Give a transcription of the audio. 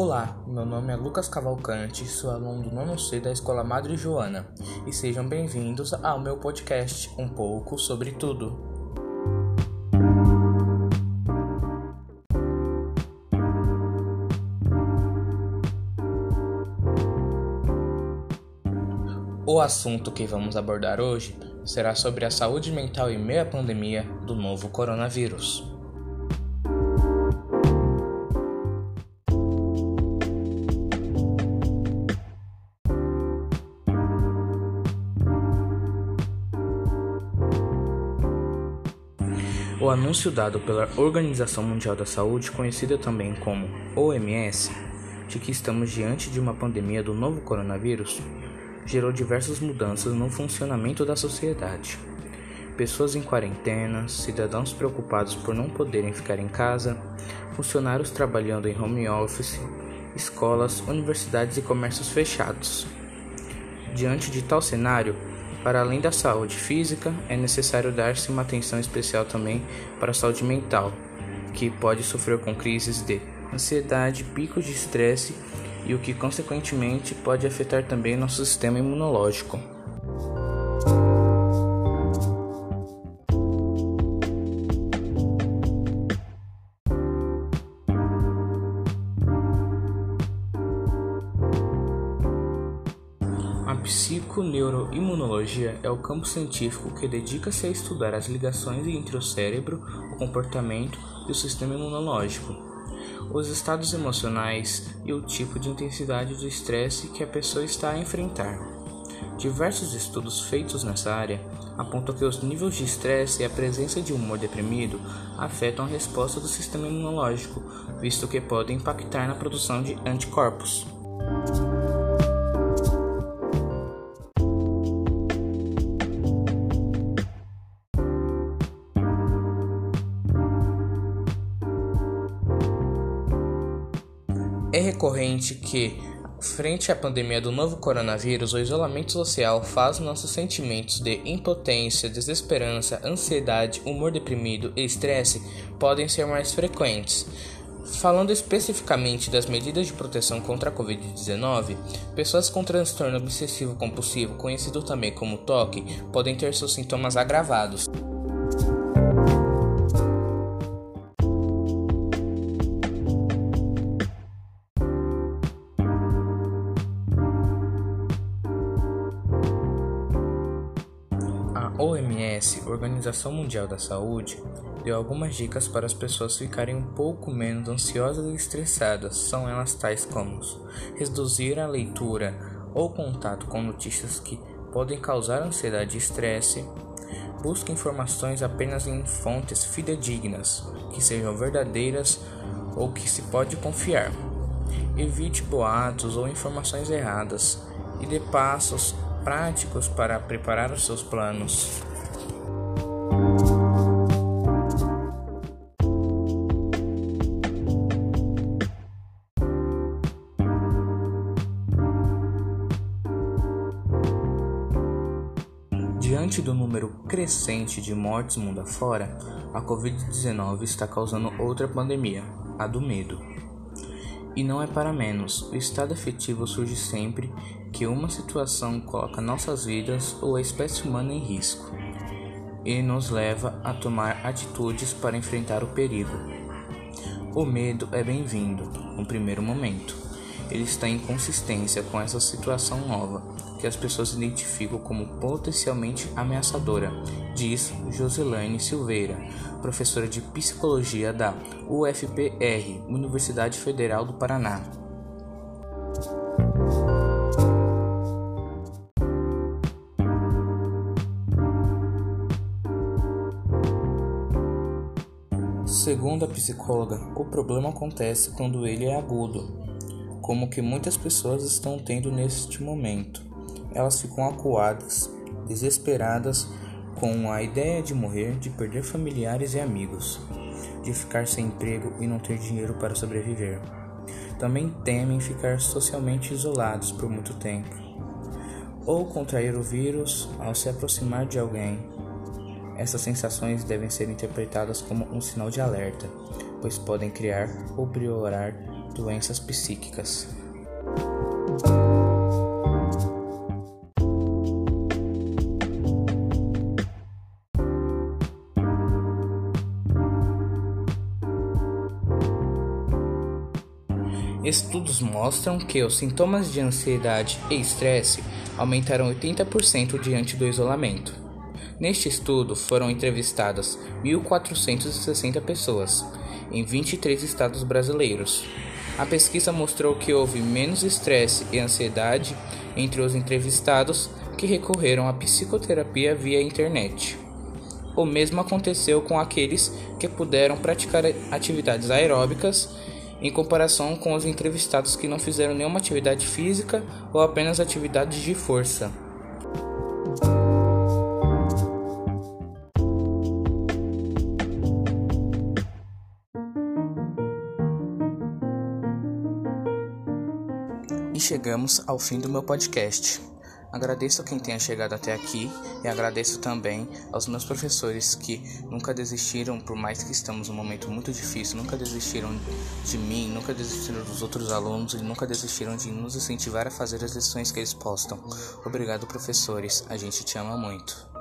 Olá, meu nome é Lucas Cavalcante, sou aluno do nono C da Escola Madre Joana e sejam bem-vindos ao meu podcast Um pouco sobre tudo. O assunto que vamos abordar hoje será sobre a saúde mental em meio à pandemia do novo coronavírus. O anúncio dado pela Organização Mundial da Saúde, conhecida também como OMS, de que estamos diante de uma pandemia do novo coronavírus, gerou diversas mudanças no funcionamento da sociedade. Pessoas em quarentena, cidadãos preocupados por não poderem ficar em casa, funcionários trabalhando em home office, escolas, universidades e comércios fechados. Diante de tal cenário, para além da saúde física, é necessário dar-se uma atenção especial também para a saúde mental, que pode sofrer com crises de ansiedade, picos de estresse e o que consequentemente pode afetar também nosso sistema imunológico. Psiconeuroimunologia é o campo científico que dedica-se a estudar as ligações entre o cérebro, o comportamento e o sistema imunológico, os estados emocionais e o tipo de intensidade do estresse que a pessoa está a enfrentar. Diversos estudos feitos nessa área apontam que os níveis de estresse e a presença de humor deprimido afetam a resposta do sistema imunológico, visto que podem impactar na produção de anticorpos. É recorrente que, frente à pandemia do novo coronavírus, o isolamento social faz nossos sentimentos de impotência, desesperança, ansiedade, humor deprimido e estresse podem ser mais frequentes. Falando especificamente das medidas de proteção contra a Covid-19, pessoas com transtorno obsessivo compulsivo, conhecido também como TOC, podem ter seus sintomas agravados. OMS, Organização Mundial da Saúde, deu algumas dicas para as pessoas ficarem um pouco menos ansiosas e estressadas. São elas tais como reduzir a leitura ou contato com notícias que podem causar ansiedade e estresse. Busque informações apenas em fontes fidedignas, que sejam verdadeiras ou que se pode confiar. Evite boatos ou informações erradas e dê passos práticos para preparar os seus planos. Diante do número crescente de mortes mundo afora, a Covid-19 está causando outra pandemia, a do medo. E não é para menos, o estado afetivo surge sempre que uma situação coloca nossas vidas ou a espécie humana em risco e nos leva a tomar atitudes para enfrentar o perigo. O medo é bem-vindo no primeiro momento. Ele está em consistência com essa situação nova que as pessoas identificam como potencialmente ameaçadora, diz Joselaine Silveira, professora de psicologia da UFPR, Universidade Federal do Paraná. Segundo a psicóloga, o problema acontece quando ele é agudo, como que muitas pessoas estão tendo neste momento. Elas ficam acuadas, desesperadas com a ideia de morrer, de perder familiares e amigos, de ficar sem emprego e não ter dinheiro para sobreviver. Também temem ficar socialmente isolados por muito tempo, ou contrair o vírus ao se aproximar de alguém. Essas sensações devem ser interpretadas como um sinal de alerta, pois podem criar ou piorar doenças psíquicas. Estudos mostram que os sintomas de ansiedade e estresse aumentaram 80% diante do isolamento. Neste estudo foram entrevistadas 1.460 pessoas, em 23 estados brasileiros. A pesquisa mostrou que houve menos estresse e ansiedade entre os entrevistados que recorreram à psicoterapia via internet. O mesmo aconteceu com aqueles que puderam praticar atividades aeróbicas em comparação com os entrevistados que não fizeram nenhuma atividade física ou apenas atividades de força. E chegamos ao fim do meu podcast. Agradeço a quem tenha chegado até aqui e agradeço também aos meus professores que nunca desistiram, por mais que estamos num momento muito difícil, nunca desistiram de mim, nunca desistiram dos outros alunos e nunca desistiram de nos incentivar a fazer as lições que eles postam. Obrigado, professores. A gente te ama muito.